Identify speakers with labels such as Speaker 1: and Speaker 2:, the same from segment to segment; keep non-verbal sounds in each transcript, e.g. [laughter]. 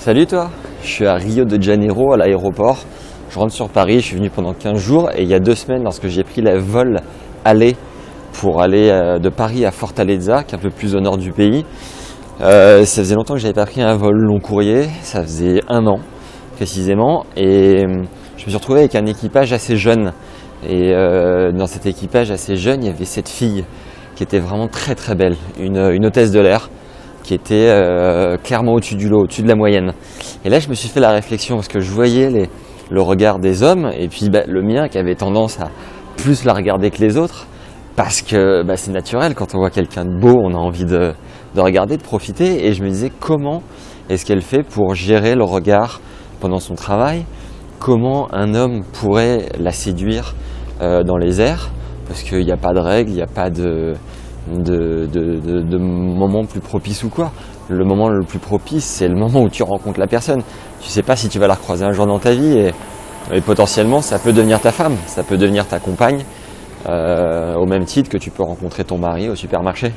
Speaker 1: Salut toi, je suis à Rio de Janeiro à l'aéroport. Je rentre sur Paris, je suis venu pendant 15 jours et il y a deux semaines lorsque j'ai pris le vol aller pour aller euh, de Paris à Fortaleza, qui est un peu plus au nord du pays. Euh, ça faisait longtemps que j'avais pas pris un vol long courrier, ça faisait un an précisément, et euh, je me suis retrouvé avec un équipage assez jeune. Et dans cet équipage assez jeune, il y avait cette fille qui était vraiment très très belle, une, une hôtesse de l'air qui était euh, clairement au-dessus du lot, au-dessus de la moyenne. Et là, je me suis fait la réflexion parce que je voyais le regard des hommes et puis bah, le mien qui avait tendance à plus la regarder que les autres parce que bah, c'est naturel quand on voit quelqu'un de beau, on a envie de, de, regarder, de profiter. Et je me disais comment est-ce qu'elle fait pour gérer le regard pendant son travail? Comment un homme pourrait la séduire euh, dans les airs? Parce qu'il n'y a pas de règles, il n'y a pas de de, de, plus propices ou quoi. Le moment le plus propice, c'est le moment où tu rencontres la personne. Tu sais pas si tu vas la recroiser un jour dans ta vie et, potentiellement ça peut devenir ta femme, ça peut devenir ta compagne, euh, au même titre que tu peux rencontrer ton mari au supermarché.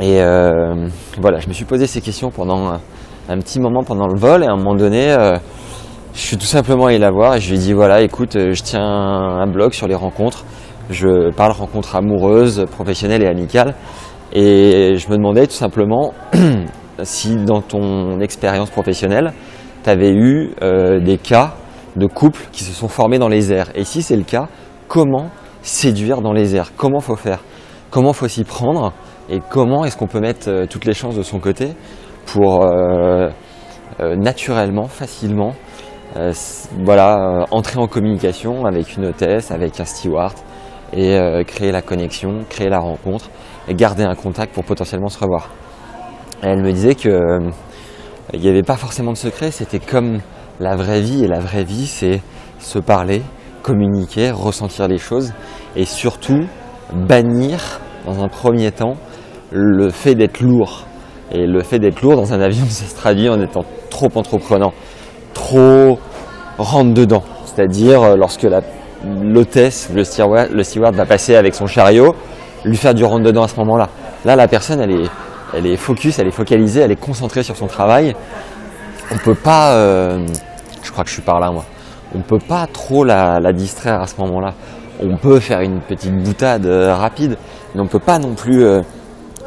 Speaker 1: Et euh, voilà, je me suis posé ces questions pendant un, petit moment pendant le vol et à un moment donné, euh, je suis tout simplement allé la voir et je lui ai dit voilà, écoute, je tiens un blog sur les rencontres je parle rencontres amoureuses, professionnelles et amicales. Et je me demandais tout simplement [clears throat] si dans ton expérience professionnelle, tu avais eu euh, des cas de couples qui se sont formés dans les airs. Et si c'est le cas, comment séduire dans les airs? Comment faut faire? Comment faut s'y prendre? Et comment est-ce qu'on peut mettre euh, toutes les chances de son côté pour euh, naturellement, facilement, voilà, entrer en communication avec une hôtesse, avec un steward, et euh, créer la connexion, créer la rencontre et garder un contact pour potentiellement se revoir. elle me disait que euh, il n'y avait pas forcément de secret, c'était comme la vraie vie et la vraie vie c'est se parler, communiquer, ressentir les choses et surtout bannir dans un premier temps le fait d'être lourd. Et le fait d'être lourd dans un avion, [laughs] ça se traduit en étant trop entreprenant, trop rentre dedans. C'est-à-dire euh, lorsque la l'hôtesse, le steward, le steward va passer avec son chariot, lui faire du rentre-dedans à ce moment-là. Là, la personne, elle est, elle est focus, elle est focalisée, elle est concentrée sur son travail. On peut pas, euh, je crois que je suis par là moi, on peut pas trop la, distraire à ce moment-là. On peut faire une petite boutade euh, rapide, mais on peut pas non plus euh,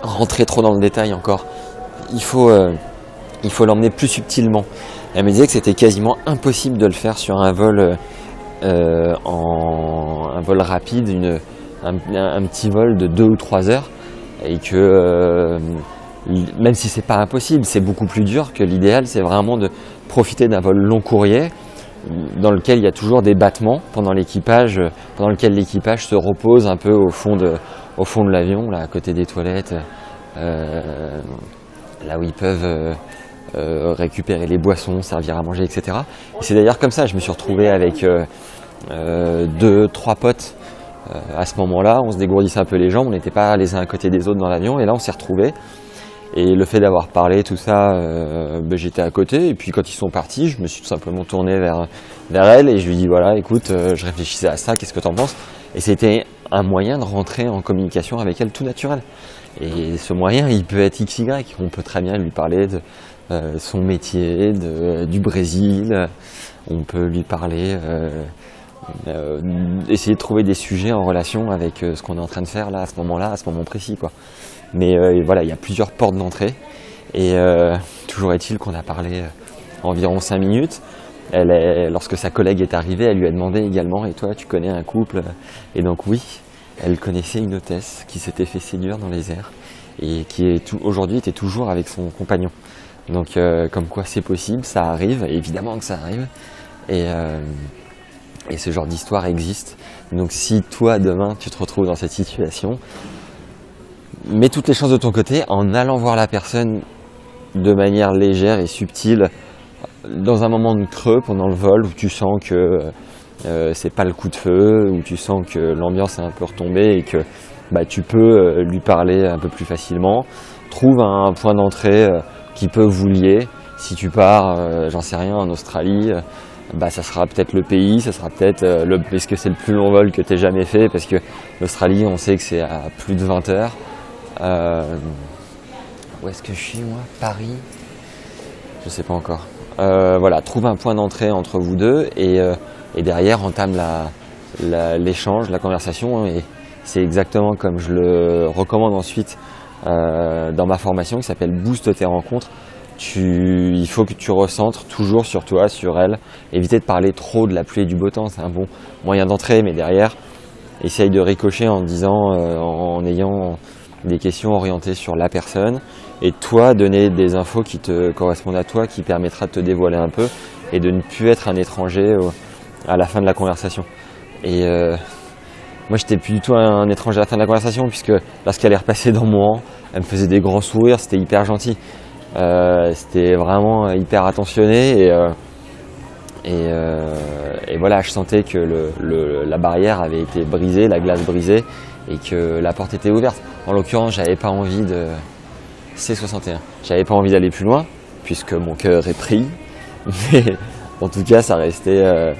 Speaker 1: rentrer trop dans le détail encore. Il faut, il faut l'emmener plus subtilement. Elle me disait que c'était quasiment impossible de le faire sur un vol euh, en un vol rapide, une, un, petit vol de 2 ou 3 heures, et que euh, même si c'est pas impossible, c'est beaucoup plus dur que l'idéal, c'est vraiment de profiter d'un vol long courrier dans lequel il y a toujours des battements pendant l'équipage, pendant lequel l'équipage se repose un peu au fond de, au fond de l'avion, là à côté des toilettes, euh, là où ils peuvent euh, récupérer les boissons, servir à manger, etc. Et c'est d'ailleurs comme ça, je me suis retrouvé avec euh, euh, deux, trois potes à ce moment-là. On se dégourdissait un peu les jambes, on n'était pas les uns à côté des autres dans l'avion, et là on s'est retrouvés. Et le fait d'avoir parlé, tout ça, ben, j'étais à côté. Et puis quand ils sont partis, je me suis tout simplement tourné vers, vers elle et je lui dis voilà, écoute, je réfléchissais à ça, qu'est-ce que tu en penses? Et c'était un moyen de rentrer en communication avec elle tout naturel. Et ce moyen, il peut être XY. On peut très bien lui parler de son métier, du Brésil. On peut lui parler, euh, euh, essayer de trouver des sujets en relation avec ce qu'on est en train de faire là, à ce moment-là, à ce moment précis. Quoi. Mais voilà, il y a plusieurs portes d'entrée. Et toujours est-il qu'on a parlé environ 5 minutes. Lorsque sa collègue est arrivée, elle lui a demandé également Et toi, tu connais un couple? Et donc, oui, elle connaissait une hôtesse qui s'était fait séduire dans les airs et qui aujourd'hui était toujours avec son compagnon. Donc euh, comme quoi c'est possible, ça arrive, évidemment que ça arrive. Et, euh, et ce genre d'histoire existe. Donc si toi demain tu te retrouves dans cette situation, mets toutes les chances de ton côté en allant voir la personne de manière légère et subtile dans un moment de creux pendant le vol où tu sens que euh, c'est pas le coup de feu, où tu sens que l'ambiance est un peu retombée et que bah, tu peux lui parler un peu plus facilement. Trouve un point d'entrée qui peut vous lier. Si tu pars, euh, j'en sais rien, en Australie, euh, bah ça sera peut-être le pays, ça sera peut-être euh, le que c'est le plus long vol que tu jamais fait parce que l'Australie, on sait que c'est à plus de 20 heures. où est-ce que je suis moi? Paris? Je sais pas encore. Voilà, trouve un point d'entrée entre vous deux et, et derrière entame l'échange, la, conversation. Et c'est exactement comme je le recommande ensuite euh, dans ma formation qui s'appelle Boost tes rencontres. Il faut que tu recentres toujours sur toi, sur elle. Éviter de parler trop de la pluie et du beau temps, c'est un bon moyen d'entrée, mais derrière, essaye de ricocher en disant, en ayant des questions orientées sur la personne et toi donner des infos qui te correspondent à toi, qui permettra de te dévoiler un peu et de ne plus être un étranger à la fin de la conversation. Euh, moi, j'étais plus du tout un, étranger à la fin de la conversation puisque lorsqu'elle est repassée dans mon rang, elle me faisait des grands sourires, c'était hyper gentil. Euh, c'était vraiment hyper attentionné et, euh, et, voilà, je sentais que la barrière avait été brisée, la glace brisée et que la porte était ouverte. En l'occurrence, j'avais pas envie de. C61. J'avais pas envie d'aller plus loin, puisque mon cœur est pris. Mais en tout cas, euh,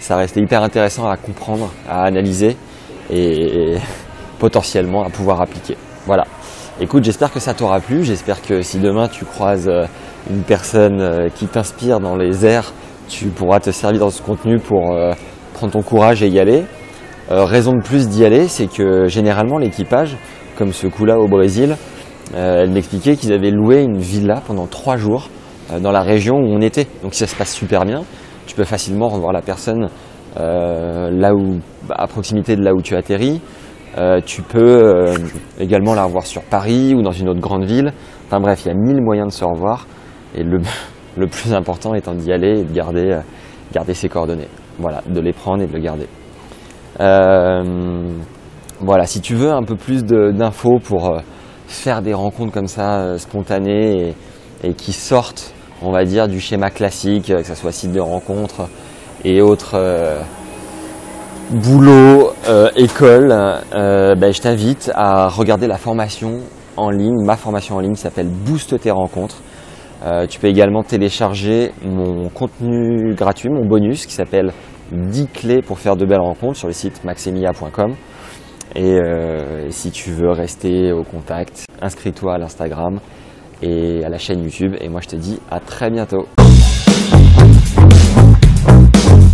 Speaker 1: ça restait hyper intéressant à comprendre, à analyser et, potentiellement à pouvoir appliquer. Voilà. Écoute, j'espère que ça t'aura plu. J'espère que si demain tu croises euh, une personne euh, qui t'inspire dans les airs, tu pourras te servir dans ce contenu pour prendre ton courage et y aller. Euh, raison de plus d'y aller, c'est que généralement l'équipage, comme ce coup-là au Brésil, euh, elle m'expliquait qu'ils avaient loué une villa pendant trois jours euh, dans la région où on était. Donc ça se passe super bien. Tu peux facilement revoir la personne là où, à proximité de là où tu atterris. tu peux également la revoir sur Paris ou dans une autre grande ville. Enfin bref, il y a mille moyens de se revoir. Et le, [laughs] le plus important étant d'y aller et de garder, garder ses coordonnées. Voilà, de les prendre et de le garder. Euh, voilà, si tu veux un peu plus d'infos pour euh, faire des rencontres comme ça euh, spontanées et, qui sortent, on va dire, du schéma classique, que ce soit site de rencontre et autres boulot, école, ben, je t'invite à regarder la formation en ligne, ma formation en ligne s'appelle Booste tes rencontres. tu peux également télécharger mon contenu gratuit, mon bonus qui s'appelle 10 clés pour faire de belles rencontres sur le site maxemia.com. Euh, et si tu veux rester au contact, inscris-toi à l'Instagram et à la chaîne YouTube. Et moi, je te dis à très bientôt. Thank